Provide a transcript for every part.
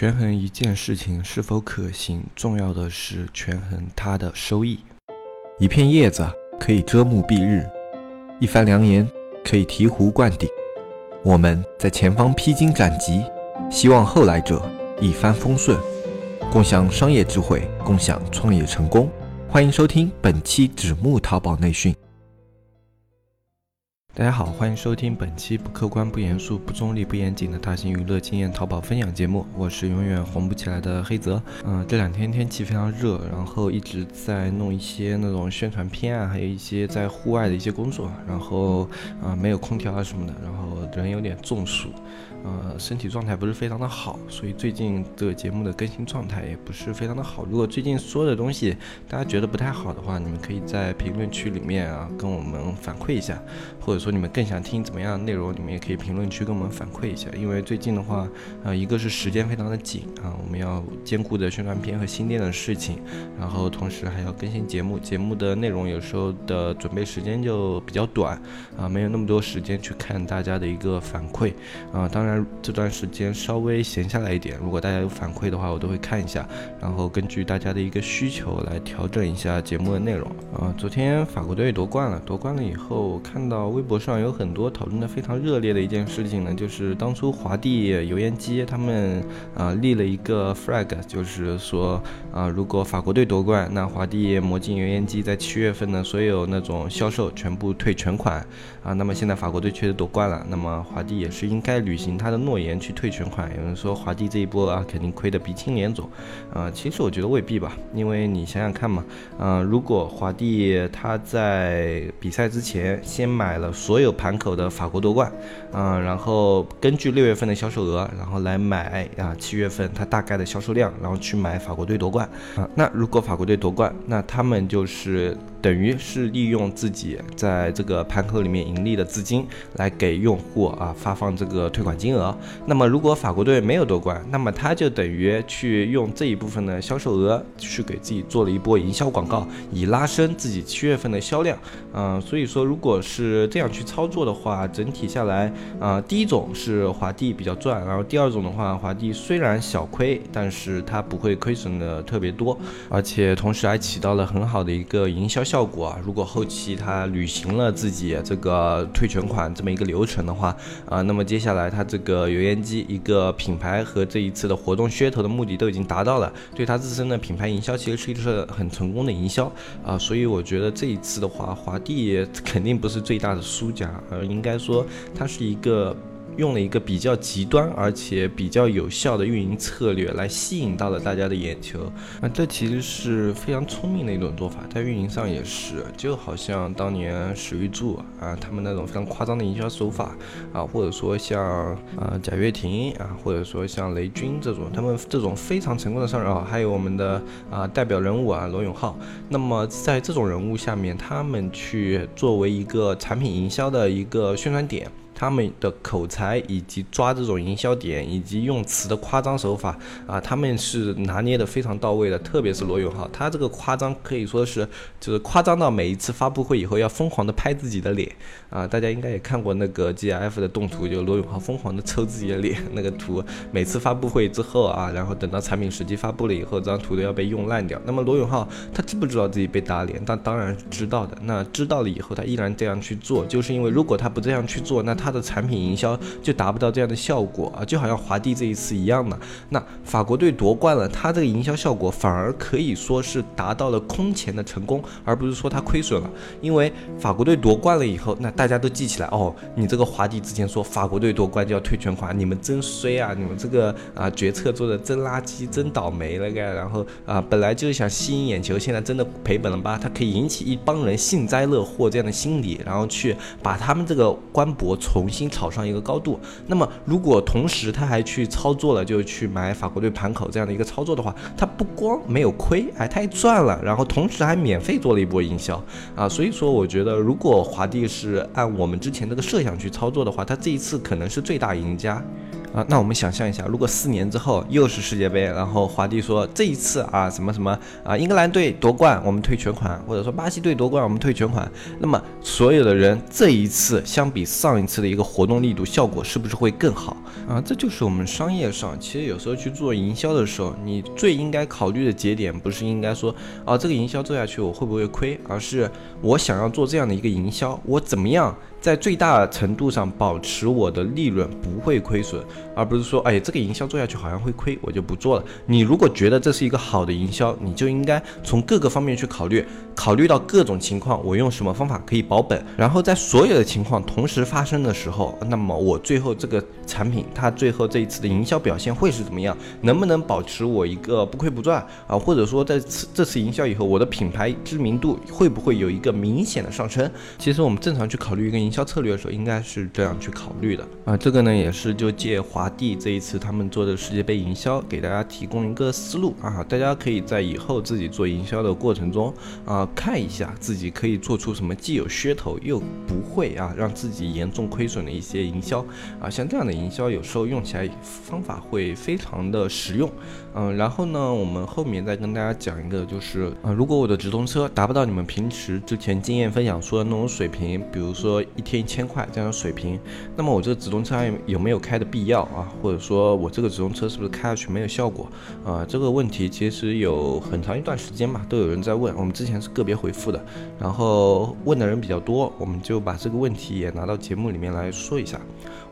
权衡一件事情是否可行，重要的是权衡它的收益。一片叶子可以遮目蔽日，一番良言可以醍醐灌顶。我们在前方披荆斩棘，希望后来者一帆风顺，共享商业智慧，共享创业成功。欢迎收听本期纸木淘宝内训。大家好，欢迎收听本期不客观、不严肃、不中立、不严谨的大型娱乐经验淘宝分享节目。我是永远红不起来的黑泽。嗯，这两天天气非常热，然后一直在弄一些那种宣传片啊，还有一些在户外的一些工作。然后啊，没有空调啊什么的，然后人有点中暑。呃，身体状态不是非常的好，所以最近的节目的更新状态也不是非常的好。如果最近说的东西大家觉得不太好的话，你们可以在评论区里面啊跟我们反馈一下，或者说你们更想听怎么样的内容，你们也可以评论区跟我们反馈一下。因为最近的话，呃，一个是时间非常的紧啊，我们要兼顾着宣传片和新店的事情，然后同时还要更新节目，节目的内容有时候的准备时间就比较短啊，没有那么多时间去看大家的一个反馈啊，当然。这段时间稍微闲下来一点，如果大家有反馈的话，我都会看一下，然后根据大家的一个需求来调整一下节目的内容。啊，昨天法国队夺冠了，夺冠了以后，看到微博上有很多讨论的非常热烈的一件事情呢，就是当初华帝油烟机他们啊立了一个 flag，就是说啊，如果法国队夺冠，那华帝魔镜油烟机在七月份的所有那种销售全部退全款啊。那么现在法国队确实夺冠了，那么华帝也是应该履行。他的诺言去退全款，有人说华帝这一波啊，肯定亏得鼻青脸肿，啊，其实我觉得未必吧，因为你想想看嘛，啊，如果华帝他在比赛之前先买了所有盘口的法国夺冠，啊，然后根据六月份的销售额，然后来买啊七月份他大概的销售量，然后去买法国队夺冠，啊，那如果法国队夺冠，那他们就是等于是利用自己在这个盘口里面盈利的资金来给用户啊发放这个退款金。额，那么如果法国队没有夺冠，那么他就等于去用这一部分的销售额去给自己做了一波营销广告，以拉升自己七月份的销量。嗯，所以说如果是这样去操作的话，整体下来，啊，第一种是华帝比较赚，然后第二种的话，华帝虽然小亏，但是它不会亏损的特别多，而且同时还起到了很好的一个营销效果啊。如果后期他履行了自己这个退全款这么一个流程的话，啊，那么接下来他这个油烟机一个品牌和这一次的活动噱头的目的都已经达到了，对他自身的品牌营销其实是一次很成功的营销啊，所以我觉得这一次的话，华帝肯定不是最大的输家，而应该说它是一个。用了一个比较极端而且比较有效的运营策略来吸引到了大家的眼球，啊，这其实是非常聪明的一种做法，在运营上也是，就好像当年史玉柱啊，他们那种非常夸张的营销手法啊，或者说像啊贾跃亭啊，或者说像雷军这种，他们这种非常成功的商人啊，还有我们的啊代表人物啊罗永浩，那么在这种人物下面，他们去作为一个产品营销的一个宣传点。他们的口才以及抓这种营销点，以及用词的夸张手法啊，他们是拿捏的非常到位的。特别是罗永浩，他这个夸张可以说是就是夸张到每一次发布会以后要疯狂的拍自己的脸啊！大家应该也看过那个 GIF 的动图，就罗永浩疯狂的抽自己的脸那个图。每次发布会之后啊，然后等到产品实际发布了以后，这张图都要被用烂掉。那么罗永浩他知不知道自己被打脸？但当然是知道的。那知道了以后，他依然这样去做，就是因为如果他不这样去做，那他。他的产品营销就达不到这样的效果啊，就好像华帝这一次一样的。那法国队夺冠了，他这个营销效果反而可以说是达到了空前的成功，而不是说他亏损了。因为法国队夺冠了以后，那大家都记起来哦，你这个华帝之前说法国队夺冠就要退全款，你们真衰啊，你们这个啊决策做的真垃圾，真倒霉了该。然后啊，本来就是想吸引眼球，现在真的赔本了吧？他可以引起一帮人幸灾乐祸这样的心理，然后去把他们这个官博从重新炒上一个高度。那么，如果同时他还去操作了，就去买法国队盘口这样的一个操作的话，他不光没有亏，哎，他还赚了，然后同时还免费做了一波营销啊。所以说，我觉得如果华帝是按我们之前那个设想去操作的话，他这一次可能是最大赢家。啊。那我们想象一下，如果四年之后又是世界杯，然后华帝说这一次啊什么什么啊，英格兰队夺冠，我们退全款，或者说巴西队夺冠，我们退全款，那么所有的人这一次相比上一次的一个活动力度效果是不是会更好啊？这就是我们商业上其实有时候去做营销的时候，你最应该考虑的节点不是应该说啊这个营销做下去我会不会亏，而是我想要做这样的一个营销，我怎么样？在最大程度上保持我的利润不会亏损，而不是说，哎，这个营销做下去好像会亏，我就不做了。你如果觉得这是一个好的营销，你就应该从各个方面去考虑，考虑到各种情况，我用什么方法可以保本。然后在所有的情况同时发生的时候，那么我最后这个产品它最后这一次的营销表现会是怎么样？能不能保持我一个不亏不赚啊？或者说在此这次营销以后，我的品牌知名度会不会有一个明显的上升？其实我们正常去考虑一个。营销策略的时候，应该是这样去考虑的啊。这个呢，也是就借华帝这一次他们做的世界杯营销，给大家提供一个思路啊。大家可以在以后自己做营销的过程中啊，看一下自己可以做出什么既有噱头又不会啊让自己严重亏损的一些营销啊。像这样的营销，有时候用起来方法会非常的实用。嗯，然后呢，我们后面再跟大家讲一个，就是啊，如果我的直通车达不到你们平时之前经验分享说的那种水平，比如说。一天一千块这样的水平，那么我这个直通车还有没有开的必要啊？或者说我这个直通车是不是开下去没有效果啊？这个问题其实有很长一段时间吧，都有人在问。我们之前是个别回复的，然后问的人比较多，我们就把这个问题也拿到节目里面来说一下。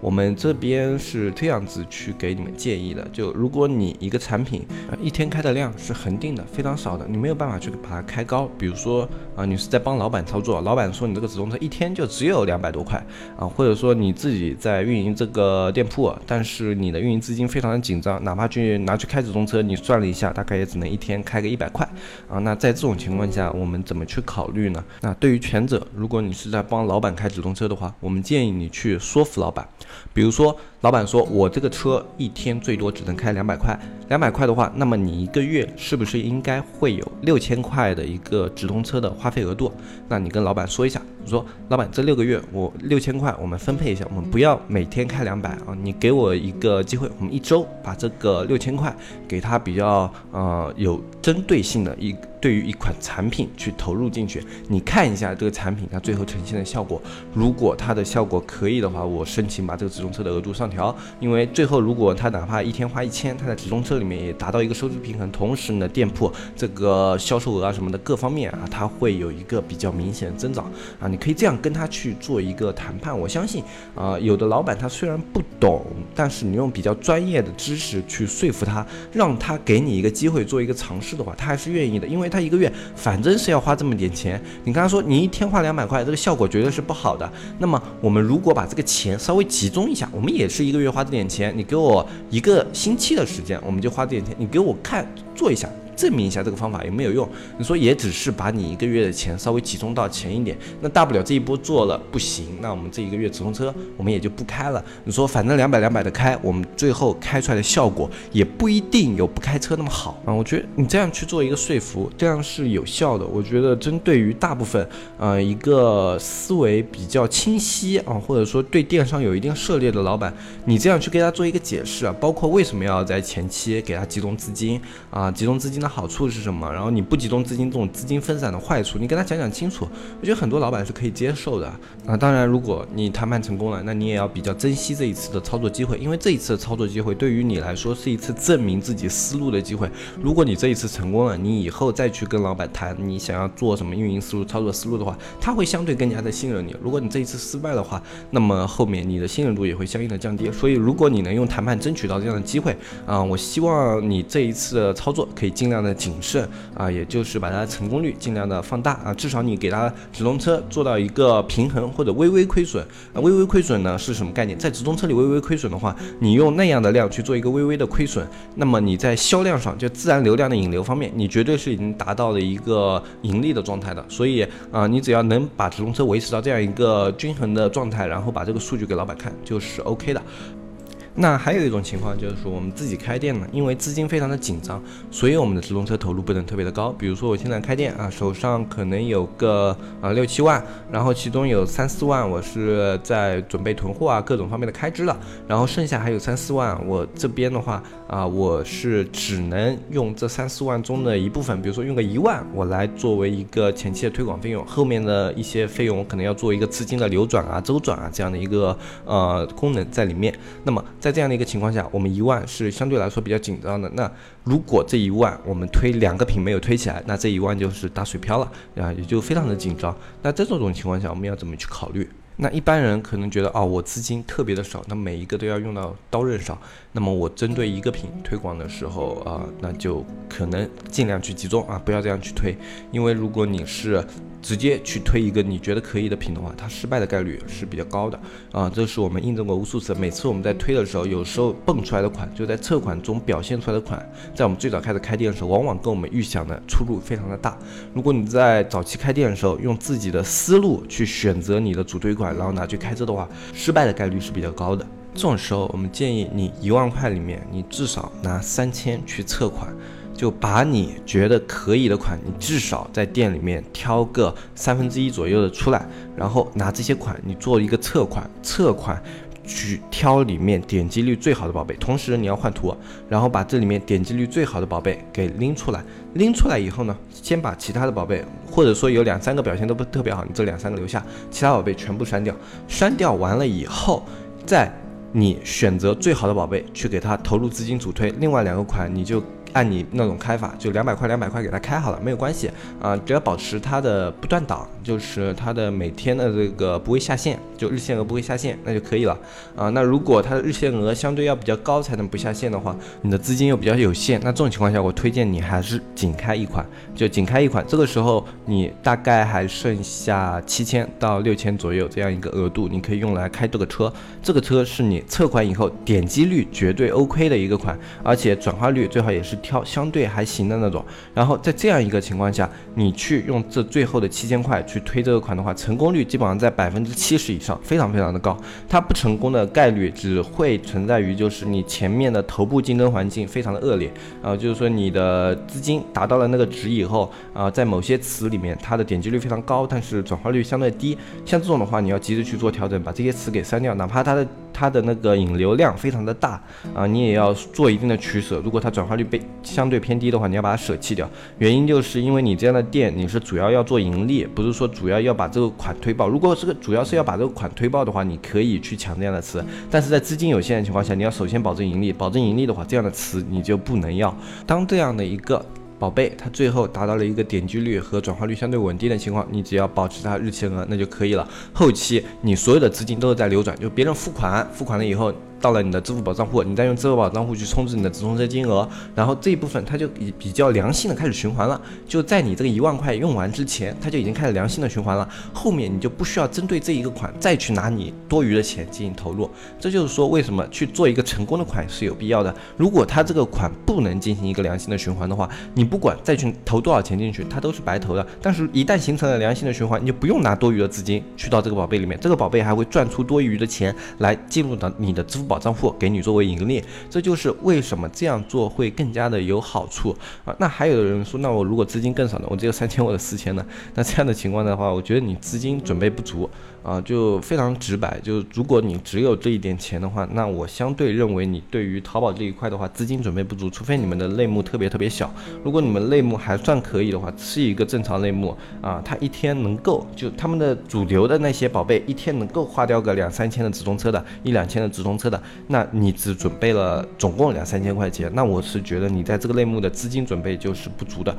我们这边是这样子去给你们建议的，就如果你一个产品啊一天开的量是恒定的，非常少的，你没有办法去把它开高。比如说啊，你是在帮老板操作，老板说你这个直通车一天就只有两百多块啊，或者说你自己在运营这个店铺，但是你的运营资金非常的紧张，哪怕去拿去开直通车，你算了一下，大概也只能一天开个一百块啊。那在这种情况下，我们怎么去考虑呢？那对于前者，如果你是在帮老板开直通车的话，我们建议你去说服老板。比如说，老板说，我这个车一天最多只能开两百块，两百块的话，那么你一个月是不是应该会有六千块的一个直通车的花费额度？那你跟老板说一下。你说老板，这六个月我六千块，我们分配一下，我们不要每天开两百啊，你给我一个机会，我们一周把这个六千块给他比较呃有针对性的一对于一款产品去投入进去，你看一下这个产品它最后呈现的效果，如果它的效果可以的话，我申请把这个直通车的额度上调，因为最后如果他哪怕一天花一千，他在直通车里面也达到一个收支平衡，同时呢店铺这个销售额啊什么的各方面啊，它会有一个比较明显的增长啊你。可以这样跟他去做一个谈判，我相信啊，有的老板他虽然不懂，但是你用比较专业的知识去说服他，让他给你一个机会做一个尝试的话，他还是愿意的，因为他一个月反正是要花这么点钱。你跟他说你一天花两百块，这个效果绝对是不好的。那么我们如果把这个钱稍微集中一下，我们也是一个月花这点钱，你给我一个星期的时间，我们就花这点钱，你给我看做一下。证明一下这个方法有没有用？你说也只是把你一个月的钱稍微集中到前一点，那大不了这一波做了不行，那我们这一个月直通车我们也就不开了。你说反正两百两百的开，我们最后开出来的效果也不一定有不开车那么好啊。我觉得你这样去做一个说服，这样是有效的。我觉得针对于大部分呃一个思维比较清晰啊，或者说对电商有一定涉猎的老板，你这样去给他做一个解释啊，包括为什么要在前期给他集中资金啊，集中资金呢的。好处是什么？然后你不集中资金，这种资金分散的坏处，你跟他讲讲清楚，我觉得很多老板是可以接受的啊。当然，如果你谈判成功了，那你也要比较珍惜这一次的操作机会，因为这一次的操作机会对于你来说是一次证明自己思路的机会。如果你这一次成功了，你以后再去跟老板谈你想要做什么运营思路、操作思路的话，他会相对更加的信任你。如果你这一次失败的话，那么后面你的信任度也会相应的降低。所以，如果你能用谈判争取到这样的机会啊，我希望你这一次的操作可以尽量。样的谨慎啊，也就是把它的成功率尽量的放大啊，至少你给它直通车做到一个平衡或者微微亏损啊，微微亏损呢是什么概念？在直通车里微微亏损的话，你用那样的量去做一个微微的亏损，那么你在销量上就自然流量的引流方面，你绝对是已经达到了一个盈利的状态的。所以啊，你只要能把直通车维持到这样一个均衡的状态，然后把这个数据给老板看，就是 OK 的。那还有一种情况就是说，我们自己开店呢，因为资金非常的紧张，所以我们的直通车投入不能特别的高。比如说我现在开店啊，手上可能有个啊六七万，然后其中有三四万我是在准备囤货啊各种方面的开支了，然后剩下还有三四万，我这边的话啊，我是只能用这三四万中的一部分，比如说用个一万，我来作为一个前期的推广费用，后面的一些费用我可能要做一个资金的流转啊、周转啊这样的一个呃功能在里面。那么在这样的一个情况下，我们一万是相对来说比较紧张的。那如果这一万我们推两个品没有推起来，那这一万就是打水漂了啊，也就非常的紧张。那在这种情况下，我们要怎么去考虑？那一般人可能觉得哦，我资金特别的少，那每一个都要用到刀刃上。那么我针对一个品推广的时候啊，那就可能尽量去集中啊，不要这样去推，因为如果你是。直接去推一个你觉得可以的品的话，它失败的概率是比较高的啊，这是我们印证过无数次。每次我们在推的时候，有时候蹦出来的款，就在测款中表现出来的款，在我们最早开始开店的时候，往往跟我们预想的出入非常的大。如果你在早期开店的时候，用自己的思路去选择你的主推款，然后拿去开车的话，失败的概率是比较高的。这种时候，我们建议你一万块里面，你至少拿三千去测款。就把你觉得可以的款，你至少在店里面挑个三分之一左右的出来，然后拿这些款你做一个测款，测款去挑里面点击率最好的宝贝，同时你要换图，然后把这里面点击率最好的宝贝给拎出来，拎出来以后呢，先把其他的宝贝，或者说有两三个表现都不特别好，你这两三个留下，其他宝贝全部删掉，删掉完了以后，再你选择最好的宝贝去给它投入资金主推，另外两个款你就。按你那种开法，就两百块两百块给他开好了，没有关系。啊，只要保持它的不断档，就是它的每天的这个不会下线，就日限额不会下线，那就可以了啊。那如果它的日限额相对要比较高才能不下线的话，你的资金又比较有限，那这种情况下，我推荐你还是仅开一款，就仅开一款。这个时候你大概还剩下七千到六千左右这样一个额度，你可以用来开这个车。这个车是你测款以后点击率绝对 OK 的一个款，而且转化率最好也是。挑相对还行的那种，然后在这样一个情况下，你去用这最后的七千块去推这个款的话，成功率基本上在百分之七十以上，非常非常的高。它不成功的概率只会存在于就是你前面的头部竞争环境非常的恶劣，啊，就是说你的资金达到了那个值以后，啊，在某些词里面它的点击率非常高，但是转化率相对低，像这种的话，你要及时去做调整，把这些词给删掉，哪怕它的。它的那个引流量非常的大啊，你也要做一定的取舍。如果它转化率被相对偏低的话，你要把它舍弃掉。原因就是因为你这样的店，你是主要要做盈利，不是说主要要把这个款推爆。如果这个主要是要把这个款推爆的话，你可以去抢这样的词。但是在资金有限的情况下，你要首先保证盈利，保证盈利的话，这样的词你就不能要。当这样的一个。宝贝，它最后达到了一个点击率和转化率相对稳定的情况，你只要保持它日期额，那就可以了。后期你所有的资金都是在流转，就别人付款，付款了以后。到了你的支付宝账户，你再用支付宝账户去充值你的直通车金额，然后这一部分它就比比较良性的开始循环了。就在你这个一万块用完之前，它就已经开始良性的循环了。后面你就不需要针对这一个款再去拿你多余的钱进行投入。这就是说，为什么去做一个成功的款是有必要的。如果它这个款不能进行一个良性的循环的话，你不管再去投多少钱进去，它都是白投的。但是，一旦形成了良性的循环，你就不用拿多余的资金去到这个宝贝里面，这个宝贝还会赚出多余的钱来进入到你的支付宝。账户给你作为盈利，这就是为什么这样做会更加的有好处啊。那还有的人说，那我如果资金更少呢？我只有三千或者四千呢？那这样的情况的话，我觉得你资金准备不足啊，就非常直白。就是如果你只有这一点钱的话，那我相对认为你对于淘宝这一块的话，资金准备不足，除非你们的类目特别特别小。如果你们类目还算可以的话，是一个正常类目啊，它一天能够就他们的主流的那些宝贝，一天能够花掉个两三千的直通车的，一两千的直通车的。那你只准备了总共两三千块钱，那我是觉得你在这个类目的资金准备就是不足的。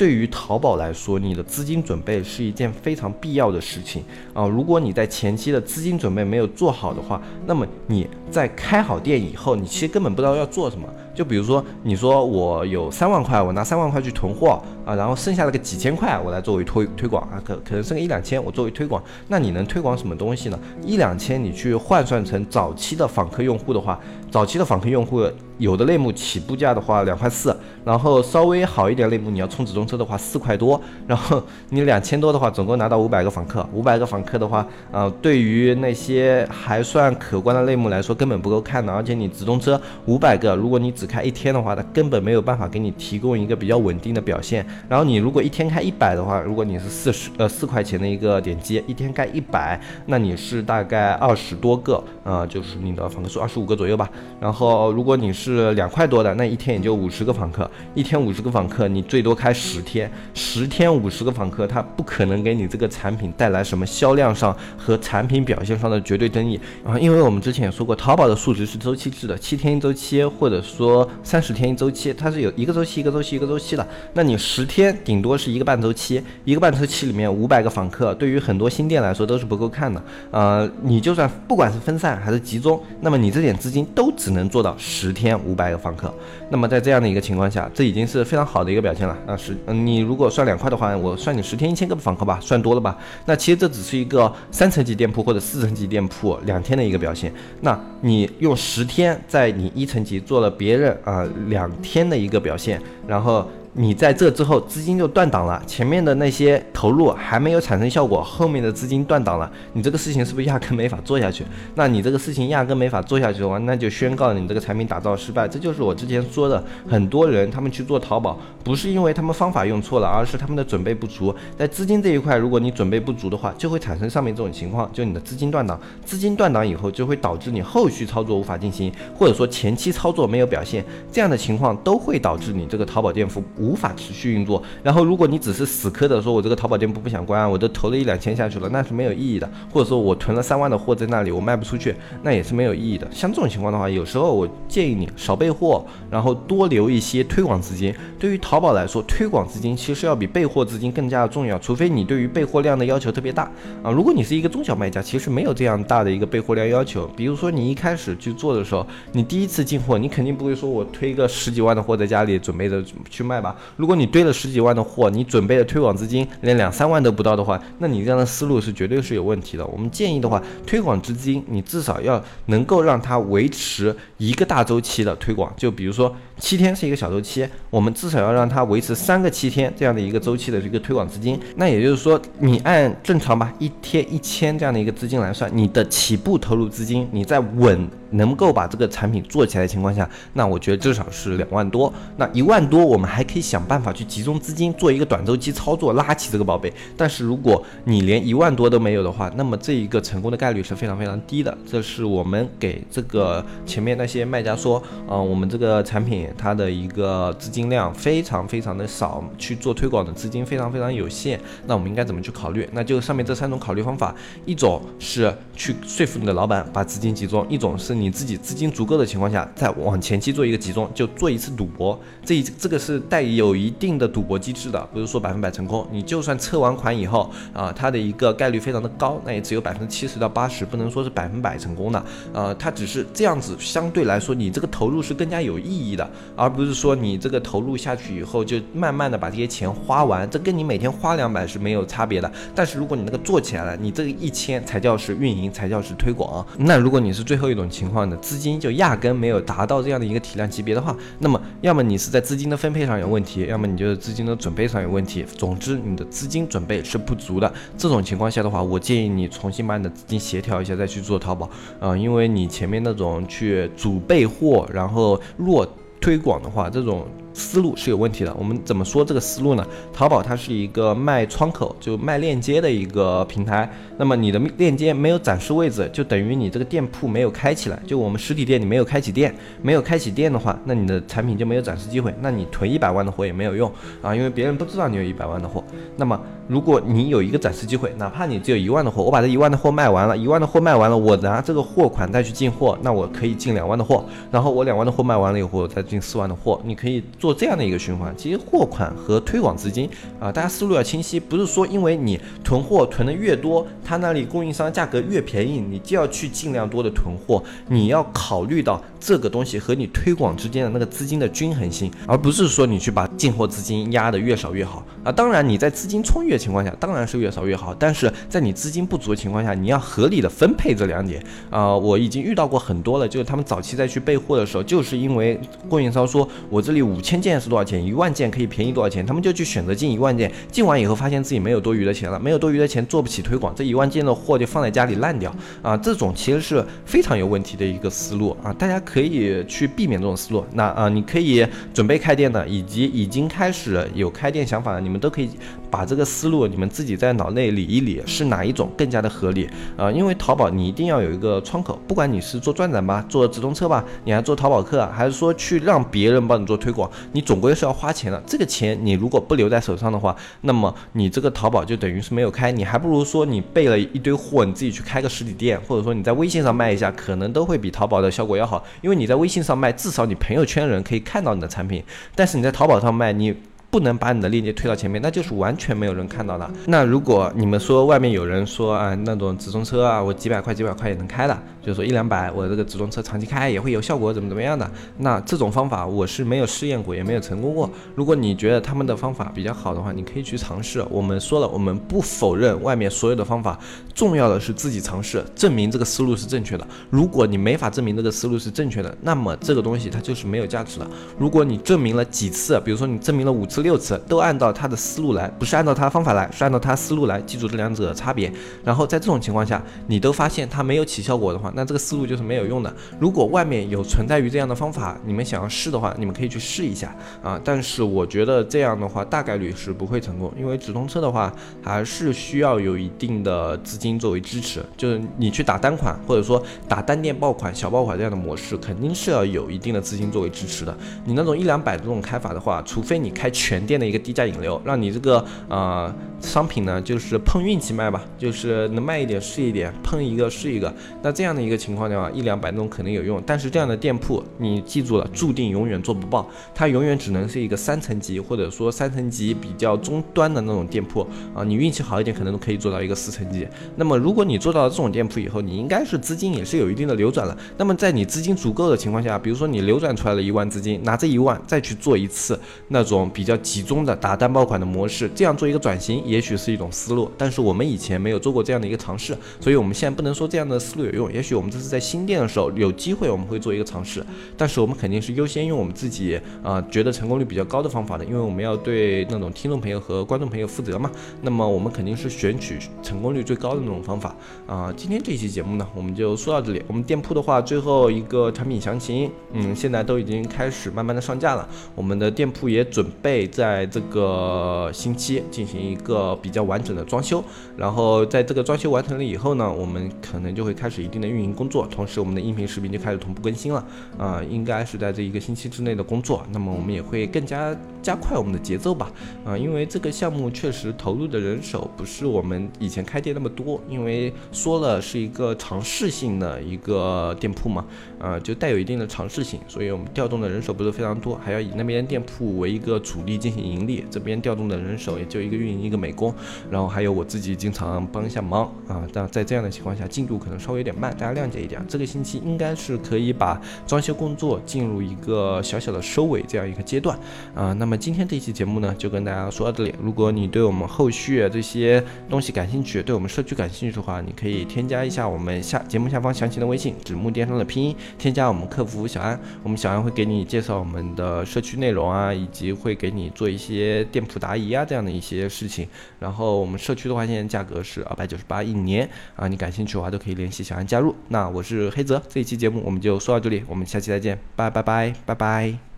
对于淘宝来说，你的资金准备是一件非常必要的事情啊！如果你在前期的资金准备没有做好的话，那么你在开好店以后，你其实根本不知道要做什么。就比如说，你说我有三万块，我拿三万块去囤货啊，然后剩下的个几千块，我来作为推推广啊，可可能剩个一两千，我作为推广，那你能推广什么东西呢？一两千你去换算成早期的访客用户的话，早期的访客用户。有的类目起步价的话两块四，然后稍微好一点类目你要充直通车的话四块多，然后你两千多的话总共拿到五百个访客，五百个访客的话，呃，对于那些还算可观的类目来说根本不够看的，而且你直通车五百个，如果你只开一天的话，它根本没有办法给你提供一个比较稳定的表现。然后你如果一天开一百的话，如果你是四十呃四块钱的一个点击，一天开一百，那你是大概二十多个，呃，就是你的访客数二十五个左右吧。然后如果你是两块多的，那一天也就五十个访客，一天五十个访客，你最多开十天，十天五十个访客，它不可能给你这个产品带来什么销量上和产品表现上的绝对争议啊，因为我们之前也说过，淘宝的数值是周期制的，七天一周期，或者说三十天一周期，它是有一个周期一个周期一个周期的，那你十天顶多是一个半周期，一个半周期里面五百个访客，对于很多新店来说都是不够看的，呃，你就算不管是分散还是集中，那么你这点资金都只能做到十天。五百个访客，那么在这样的一个情况下，这已经是非常好的一个表现了。那是，嗯，你如果算两块的话，我算你十天一千个访客吧，算多了吧？那其实这只是一个三层级店铺或者四层级店铺两天的一个表现。那你用十天在你一层级做了别人啊两天的一个表现，然后。你在这之后资金就断档了，前面的那些投入还没有产生效果，后面的资金断档了，你这个事情是不是压根没法做下去？那你这个事情压根没法做下去的话，那就宣告你这个产品打造失败。这就是我之前说的，很多人他们去做淘宝，不是因为他们方法用错了，而是他们的准备不足。在资金这一块，如果你准备不足的话，就会产生上面这种情况，就你的资金断档，资金断档以后就会导致你后续操作无法进行，或者说前期操作没有表现，这样的情况都会导致你这个淘宝店铺。无法持续运作。然后，如果你只是死磕的说，我这个淘宝店铺不想关，我都投了一两千下去了，那是没有意义的。或者说我囤了三万的货在那里，我卖不出去，那也是没有意义的。像这种情况的话，有时候我建议你少备货，然后多留一些推广资金。对于淘宝来说，推广资金其实要比备货资金更加的重要。除非你对于备货量的要求特别大啊。如果你是一个中小卖家，其实没有这样大的一个备货量要求。比如说你一开始去做的时候，你第一次进货，你肯定不会说我推个十几万的货在家里准备着去卖吧。如果你堆了十几万的货，你准备的推广资金连两三万都不到的话，那你这样的思路是绝对是有问题的。我们建议的话，推广资金你至少要能够让它维持一个大周期的推广，就比如说七天是一个小周期，我们至少要让它维持三个七天这样的一个周期的这个推广资金。那也就是说，你按正常吧，一天一千这样的一个资金来算，你的起步投入资金，你在稳。能够把这个产品做起来的情况下，那我觉得至少是两万多。那一万多，我们还可以想办法去集中资金做一个短周期操作，拉起这个宝贝。但是如果你连一万多都没有的话，那么这一个成功的概率是非常非常低的。这是我们给这个前面那些卖家说，啊，我们这个产品它的一个资金量非常非常的少，去做推广的资金非常非常有限。那我们应该怎么去考虑？那就上面这三种考虑方法，一种是去说服你的老板把资金集中，一种是。你自己资金足够的情况下，再往前期做一个集中，就做一次赌博。这一这个是带有一定的赌博机制的，不是说百分百成功。你就算测完款以后啊，它的一个概率非常的高，那也只有百分之七十到八十，不能说是百分百成功的。呃，它只是这样子，相对来说你这个投入是更加有意义的，而不是说你这个投入下去以后就慢慢的把这些钱花完，这跟你每天花两百是没有差别的。但是如果你那个做起来了，你这个一千才叫是运营，才叫是推广。那如果你是最后一种情，况的资金就压根没有达到这样的一个体量级别的话，那么要么你是在资金的分配上有问题，要么你就是资金的准备上有问题。总之，你的资金准备是不足的。这种情况下的话，我建议你重新把你的资金协调一下，再去做淘宝。啊，因为你前面那种去主备货，然后弱推广的话，这种。思路是有问题的。我们怎么说这个思路呢？淘宝它是一个卖窗口，就卖链接的一个平台。那么你的链接没有展示位置，就等于你这个店铺没有开起来。就我们实体店你没有开启店，没有开启店的话，那你的产品就没有展示机会。那你囤一百万的货也没有用啊，因为别人不知道你有一百万的货。那么如果你有一个展示机会，哪怕你只有一万的货，我把这一万的货卖完了，一万的货卖完了，我拿这个货款再去进货，那我可以进两万的货。然后我两万的货卖完了以后，再进四万的货，你可以做做这样的一个循环。其实货款和推广资金啊，大家思路要清晰，不是说因为你囤货囤的越多，他那里供应商价格越便宜，你就要去尽量多的囤货。你要考虑到这个东西和你推广之间的那个资金的均衡性，而不是说你去把进货资金压得越少越好啊。当然你在资金充裕的情况下，当然是越少越好，但是在你资金不足的情况下，你要合理的分配这两点啊。我已经遇到过很多了，就是他们早期再去备货的时候，就是因为供应商说我这里五千千件是多少钱，一万件可以便宜多少钱，他们就去选择进一万件，进完以后发现自己没有多余的钱了，没有多余的钱做不起推广，这一万件的货就放在家里烂掉啊。这种其实是非常有问题的一个思路啊，大家可以去避免这种思路。那啊，你可以准备开店的，以及已经开始有开店想法的，你们都可以把这个思路你们自己在脑内理一理，是哪一种更加的合理啊？因为淘宝你一定要有一个窗口，不管你是做转展吧，做直通车吧，你还做淘宝客，啊还是说去让别人帮你做推广，你总归是要花钱的。这个钱你如果不留在手上的话，那么你这个淘宝就等于是没有开，你还不如说你备了一堆货，你自己去开个实体店，或者说你在微信上卖一下，可能都会比淘宝的效果要好。因为你在微信上卖，至少你朋友圈人可以看到你的产品，但是你在淘宝上卖，你。不能把你的链接推到前面，那就是完全没有人看到的。那如果你们说外面有人说啊，那种直通车啊，我几百块几百块也能开的，就是说一两百，我这个直通车长期开也会有效果，怎么怎么样的？那这种方法我是没有试验过，也没有成功过。如果你觉得他们的方法比较好的话，你可以去尝试。我们说了，我们不否认外面所有的方法，重要的是自己尝试，证明这个思路是正确的。如果你没法证明这个思路是正确的，那么这个东西它就是没有价值的。如果你证明了几次，比如说你证明了五次。六次都按照他的思路来，不是按照他方法来，是按照他思路来。记住这两者的差别。然后在这种情况下，你都发现他没有起效果的话，那这个思路就是没有用的。如果外面有存在于这样的方法，你们想要试的话，你们可以去试一下啊。但是我觉得这样的话大概率是不会成功，因为直通车的话还是需要有一定的资金作为支持。就是你去打单款，或者说打单店爆款、小爆款这样的模式，肯定是要有一定的资金作为支持的。你那种一两百这种开法的话，除非你开全。全店的一个低价引流，让你这个呃商品呢，就是碰运气卖吧，就是能卖一点是一点，碰一个是一个。那这样的一个情况的话，一两百那种可能有用，但是这样的店铺，你记住了，注定永远做不爆，它永远只能是一个三层级，或者说三层级比较中端的那种店铺啊。你运气好一点，可能都可以做到一个四层级。那么如果你做到了这种店铺以后，你应该是资金也是有一定的流转了。那么在你资金足够的情况下，比如说你流转出来了一万资金，拿这一万再去做一次那种比较。集中的打单爆款的模式，这样做一个转型，也许是一种思路。但是我们以前没有做过这样的一个尝试，所以我们现在不能说这样的思路有用。也许我们这是在新店的时候有机会，我们会做一个尝试。但是我们肯定是优先用我们自己啊觉得成功率比较高的方法的，因为我们要对那种听众朋友和观众朋友负责嘛。那么我们肯定是选取成功率最高的那种方法啊。今天这期节目呢，我们就说到这里。我们店铺的话，最后一个产品详情，嗯，现在都已经开始慢慢的上架了。我们的店铺也准备。在这个星期进行一个比较完整的装修，然后在这个装修完成了以后呢，我们可能就会开始一定的运营工作，同时我们的音频视频就开始同步更新了，啊，应该是在这一个星期之内的工作，那么我们也会更加加快我们的节奏吧，啊，因为这个项目确实投入的人手不是我们以前开店那么多，因为说了是一个尝试性的一个店铺嘛，啊，就带有一定的尝试性，所以我们调动的人手不是非常多，还要以那边店铺为一个主力进。行盈利，这边调动的人手也就一个运营一个美工，然后还有我自己经常帮一下忙啊。但在这样的情况下，进度可能稍微有点慢，大家谅解一点。这个星期应该是可以把装修工作进入一个小小的收尾这样一个阶段啊。那么今天这期节目呢，就跟大家说到这里。如果你对我们后续这些东西感兴趣，对我们社区感兴趣的话，你可以添加一下我们下节目下方详情的微信“指木电商”的拼音，添加我们客服小安，我们小安会给你介绍我们的社区内容啊，以及会给你。做一些店铺答疑啊这样的一些事情，然后我们社区的话，现在价格是二百九十八一年啊，你感兴趣的话都可以联系小安加入。那我是黑泽，这一期节目我们就说到这里，我们下期再见，拜拜拜拜拜。